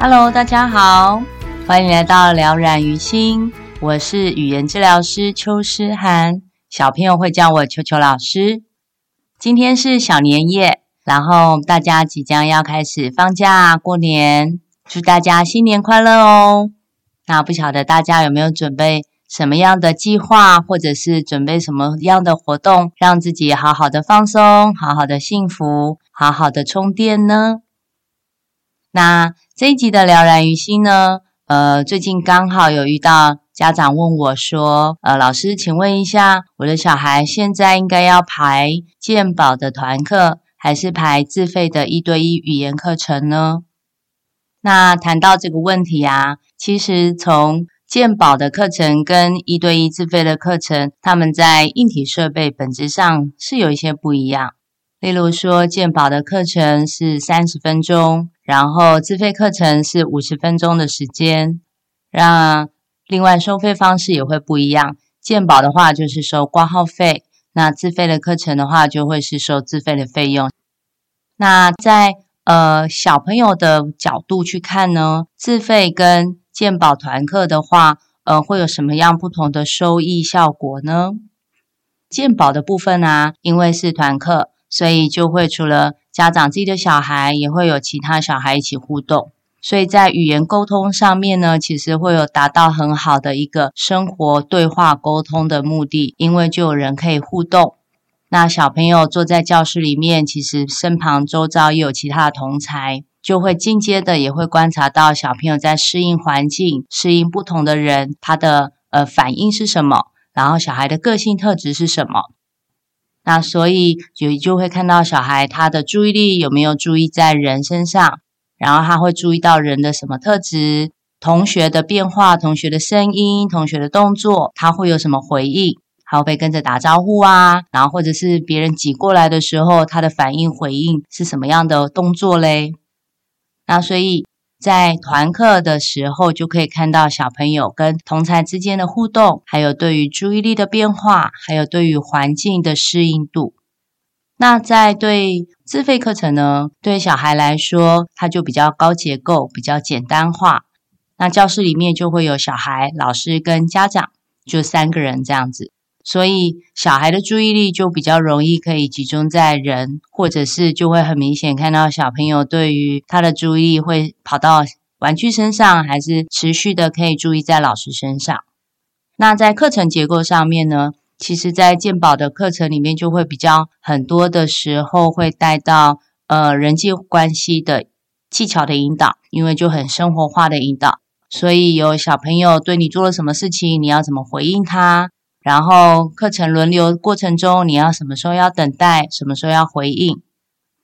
Hello，大家好。欢迎来到了然于心，我是语言治疗师邱诗涵，小朋友会叫我邱邱老师。今天是小年夜，然后大家即将要开始放假过年，祝大家新年快乐哦！那不晓得大家有没有准备什么样的计划，或者是准备什么样的活动，让自己好好的放松，好好的幸福，好好的充电呢？那这一集的了然于心呢？呃，最近刚好有遇到家长问我说：“呃，老师，请问一下，我的小孩现在应该要排健保的团课，还是排自费的一对一语言课程呢？”那谈到这个问题啊，其实从健保的课程跟一对一自费的课程，他们在硬体设备本质上是有一些不一样。例如说，健保的课程是三十分钟。然后自费课程是五十分钟的时间，让另外收费方式也会不一样。健保的话就是收挂号费，那自费的课程的话就会是收自费的费用。那在呃小朋友的角度去看呢，自费跟健保团课的话，呃会有什么样不同的收益效果呢？健保的部分啊，因为是团课，所以就会除了家长自己的小孩也会有其他小孩一起互动，所以在语言沟通上面呢，其实会有达到很好的一个生活对话沟通的目的，因为就有人可以互动。那小朋友坐在教室里面，其实身旁周遭也有其他的同侪，就会间接的也会观察到小朋友在适应环境、适应不同的人，他的呃反应是什么，然后小孩的个性特质是什么。那所以就就会看到小孩他的注意力有没有注意在人身上，然后他会注意到人的什么特质，同学的变化、同学的声音、同学的动作，他会有什么回应，还会跟着打招呼啊，然后或者是别人挤过来的时候，他的反应回应是什么样的动作嘞？那所以。在团课的时候，就可以看到小朋友跟同才之间的互动，还有对于注意力的变化，还有对于环境的适应度。那在对自费课程呢，对小孩来说，它就比较高结构，比较简单化。那教室里面就会有小孩、老师跟家长，就三个人这样子。所以小孩的注意力就比较容易可以集中在人，或者是就会很明显看到小朋友对于他的注意力会跑到玩具身上，还是持续的可以注意在老师身上。那在课程结构上面呢，其实在健保的课程里面就会比较很多的时候会带到呃人际关系的技巧的引导，因为就很生活化的引导，所以有小朋友对你做了什么事情，你要怎么回应他。然后课程轮流过程中，你要什么时候要等待，什么时候要回应？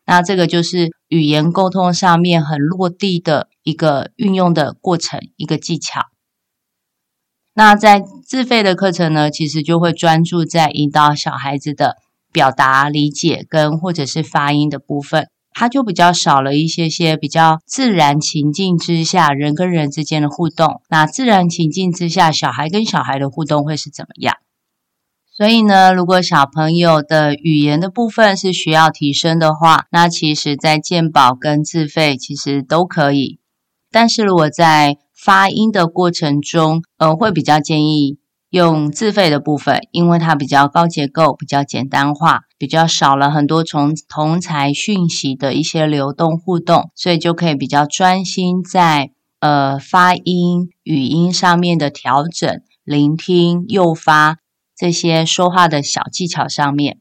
那这个就是语言沟通上面很落地的一个运用的过程，一个技巧。那在自费的课程呢，其实就会专注在引导小孩子的表达、理解跟或者是发音的部分，它就比较少了一些些比较自然情境之下人跟人之间的互动。那自然情境之下，小孩跟小孩的互动会是怎么样？所以呢，如果小朋友的语言的部分是需要提升的话，那其实在鉴宝跟自费其实都可以。但是如果在发音的过程中，呃，会比较建议用自费的部分，因为它比较高结构，比较简单化，比较少了很多从同材讯息的一些流动互动，所以就可以比较专心在呃发音、语音上面的调整、聆听、诱发。这些说话的小技巧上面，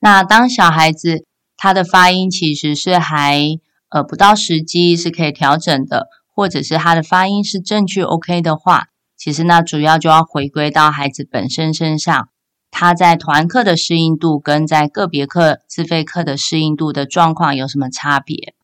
那当小孩子他的发音其实是还呃不到时机是可以调整的，或者是他的发音是正确 OK 的话，其实那主要就要回归到孩子本身身上，他在团课的适应度跟在个别课自费课的适应度的状况有什么差别？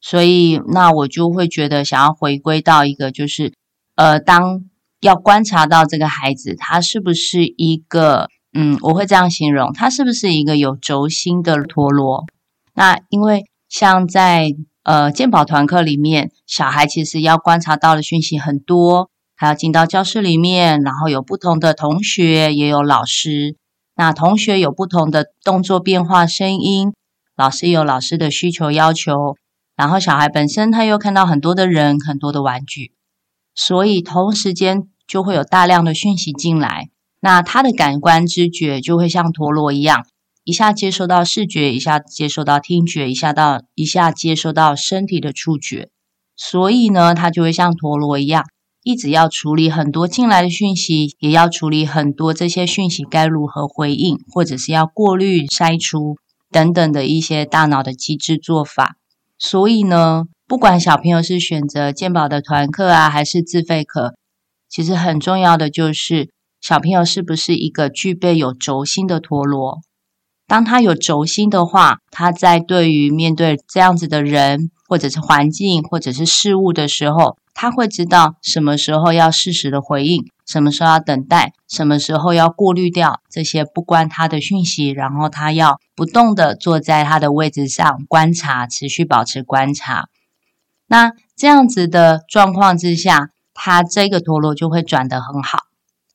所以那我就会觉得想要回归到一个，就是呃，当要观察到这个孩子，他是不是一个，嗯，我会这样形容，他是不是一个有轴心的陀螺？那因为像在呃健保团课里面，小孩其实要观察到的讯息很多，还要进到教室里面，然后有不同的同学，也有老师。那同学有不同的动作变化、声音，老师有老师的需求要求，然后小孩本身他又看到很多的人、很多的玩具，所以同时间就会有大量的讯息进来。那他的感官知觉就会像陀螺一样，一下接收到视觉，一下接收到听觉，一下到一下接收到身体的触觉，所以呢，他就会像陀螺一样。一直要处理很多进来的讯息，也要处理很多这些讯息该如何回应，或者是要过滤、筛除等等的一些大脑的机制做法。所以呢，不管小朋友是选择健保的团课啊，还是自费课，其实很重要的就是小朋友是不是一个具备有轴心的陀螺。当他有轴心的话，他在对于面对这样子的人，或者是环境，或者是事物的时候，他会知道什么时候要适时的回应，什么时候要等待，什么时候要过滤掉这些不关他的讯息，然后他要不动的坐在他的位置上观察，持续保持观察。那这样子的状况之下，他这个陀螺就会转得很好。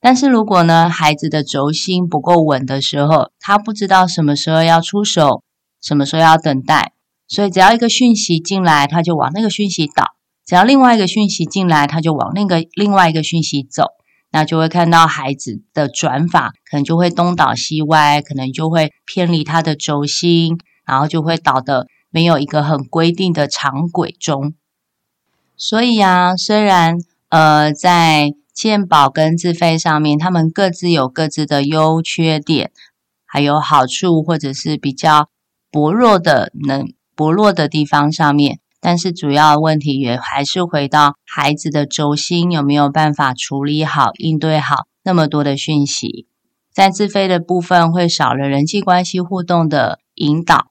但是如果呢，孩子的轴心不够稳的时候，他不知道什么时候要出手，什么时候要等待，所以只要一个讯息进来，他就往那个讯息倒。只要另外一个讯息进来，他就往那个另外一个讯息走，那就会看到孩子的转法，可能就会东倒西歪，可能就会偏离他的轴心，然后就会倒得没有一个很规定的长轨中。所以啊，虽然呃在健保跟自费上面，他们各自有各自的优缺点，还有好处或者是比较薄弱的能薄弱的地方上面。但是主要问题也还是回到孩子的轴心有没有办法处理好、应对好那么多的讯息。在自费的部分会少了人际关系互动的引导，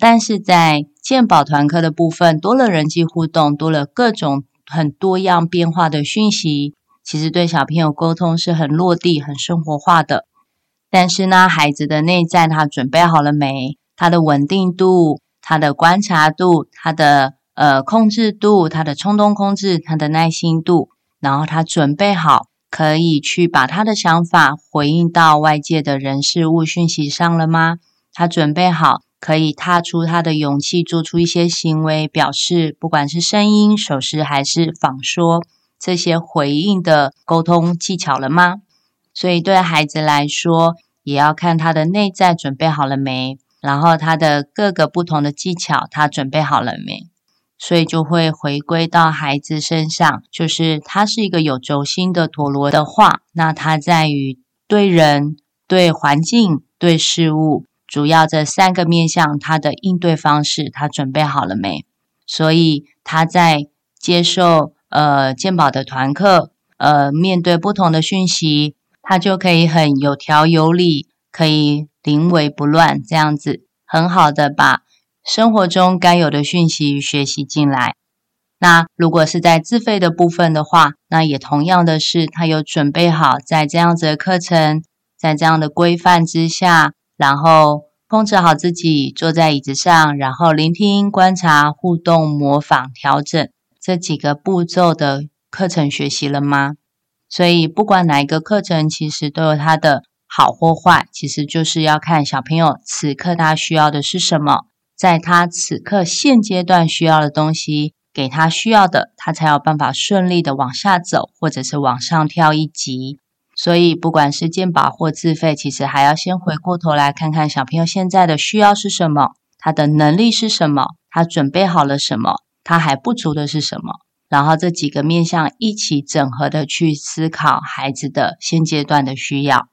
但是在健保团课的部分多了人际互动，多了各种很多样变化的讯息，其实对小朋友沟通是很落地、很生活化的。但是呢，孩子的内在他准备好了没？他的稳定度。他的观察度，他的呃控制度，他的冲动控制，他的耐心度，然后他准备好可以去把他的想法回应到外界的人事物讯息上了吗？他准备好可以踏出他的勇气，做出一些行为表示，不管是声音、手势还是仿说这些回应的沟通技巧了吗？所以对孩子来说，也要看他的内在准备好了没。然后他的各个不同的技巧，他准备好了没？所以就会回归到孩子身上，就是他是一个有轴心的陀螺的话，那他在于对人、对环境、对事物，主要这三个面向，他的应对方式，他准备好了没？所以他在接受呃鉴宝的团课，呃面对不同的讯息，他就可以很有条有理，可以。临危不乱，这样子很好的把生活中该有的讯息学习进来。那如果是在自费的部分的话，那也同样的是，他有准备好在这样子的课程，在这样的规范之下，然后控制好自己，坐在椅子上，然后聆听、观察、互动、模仿、调整这几个步骤的课程学习了吗？所以不管哪一个课程，其实都有它的。好或坏，其实就是要看小朋友此刻他需要的是什么，在他此刻现阶段需要的东西，给他需要的，他才有办法顺利的往下走，或者是往上跳一级。所以，不管是健保或自费，其实还要先回过头来看看小朋友现在的需要是什么，他的能力是什么，他准备好了什么，他还不足的是什么，然后这几个面向一起整合的去思考孩子的现阶段的需要。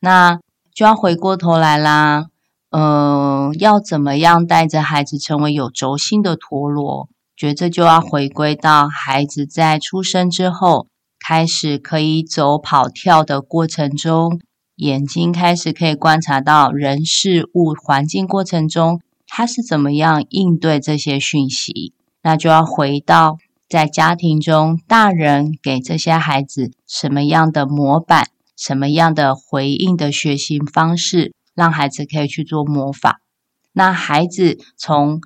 那就要回过头来啦，嗯、要怎么样带着孩子成为有轴心的陀螺？觉得这就要回归到孩子在出生之后，开始可以走、跑、跳的过程中，眼睛开始可以观察到人、事物、环境过程中，他是怎么样应对这些讯息。那就要回到在家庭中，大人给这些孩子什么样的模板，什么样的回应的学习方式，让孩子可以去做模仿。那孩子从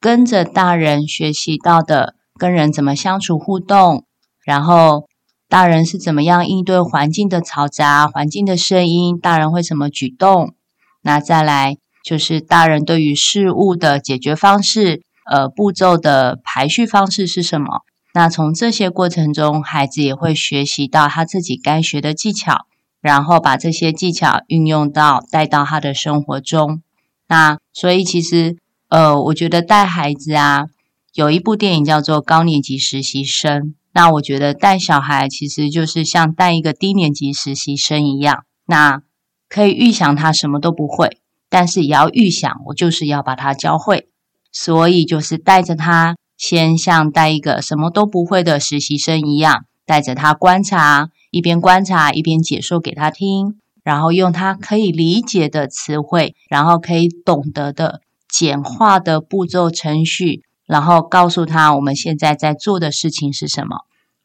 跟着大人学习到的，跟人怎么相处互动，然后大人是怎么样应对环境的嘈杂、环境的声音，大人会怎么举动？那再来就是大人对于事物的解决方式。呃，步骤的排序方式是什么？那从这些过程中，孩子也会学习到他自己该学的技巧，然后把这些技巧运用到带到他的生活中。那所以其实，呃，我觉得带孩子啊，有一部电影叫做《高年级实习生》。那我觉得带小孩其实就是像带一个低年级实习生一样。那可以预想他什么都不会，但是也要预想，我就是要把他教会。所以就是带着他，先像带一个什么都不会的实习生一样，带着他观察，一边观察一边解说给他听，然后用他可以理解的词汇，然后可以懂得的简化的步骤程序，然后告诉他我们现在在做的事情是什么，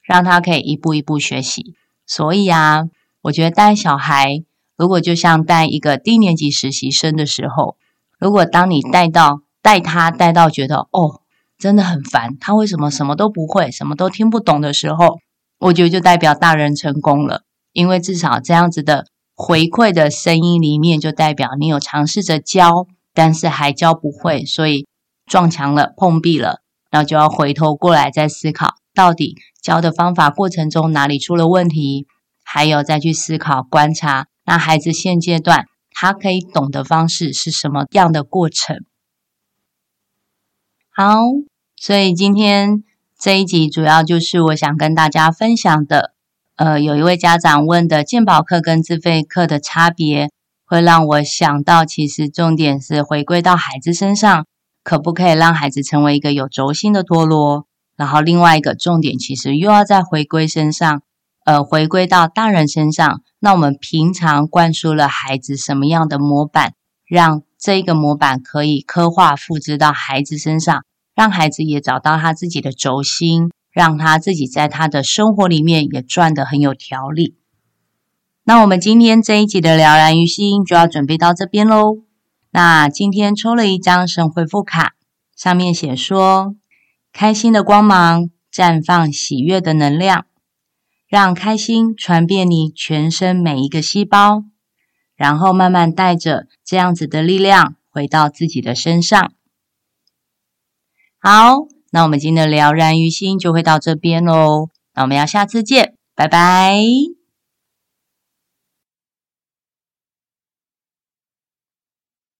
让他可以一步一步学习。所以啊，我觉得带小孩，如果就像带一个低年级实习生的时候，如果当你带到带他带到觉得哦，真的很烦，他为什么什么都不会，什么都听不懂的时候，我觉得就代表大人成功了，因为至少这样子的回馈的声音里面，就代表你有尝试着教，但是还教不会，所以撞墙了，碰壁了，然后就要回头过来再思考，到底教的方法过程中哪里出了问题，还有再去思考观察，那孩子现阶段他可以懂的方式是什么样的过程。好，所以今天这一集主要就是我想跟大家分享的。呃，有一位家长问的鉴宝课跟自费课的差别，会让我想到，其实重点是回归到孩子身上，可不可以让孩子成为一个有轴心的陀螺？然后另外一个重点，其实又要再回归身上，呃，回归到大人身上。那我们平常灌输了孩子什么样的模板，让这一个模板可以刻画复制到孩子身上，让孩子也找到他自己的轴心，让他自己在他的生活里面也转得很有条理。那我们今天这一集的了然于心就要准备到这边喽。那今天抽了一张神回复卡，上面写说：开心的光芒绽放喜悦的能量，让开心传遍你全身每一个细胞。然后慢慢带着这样子的力量回到自己的身上。好，那我们今天的了然于心就会到这边喽。那我们要下次见，拜拜。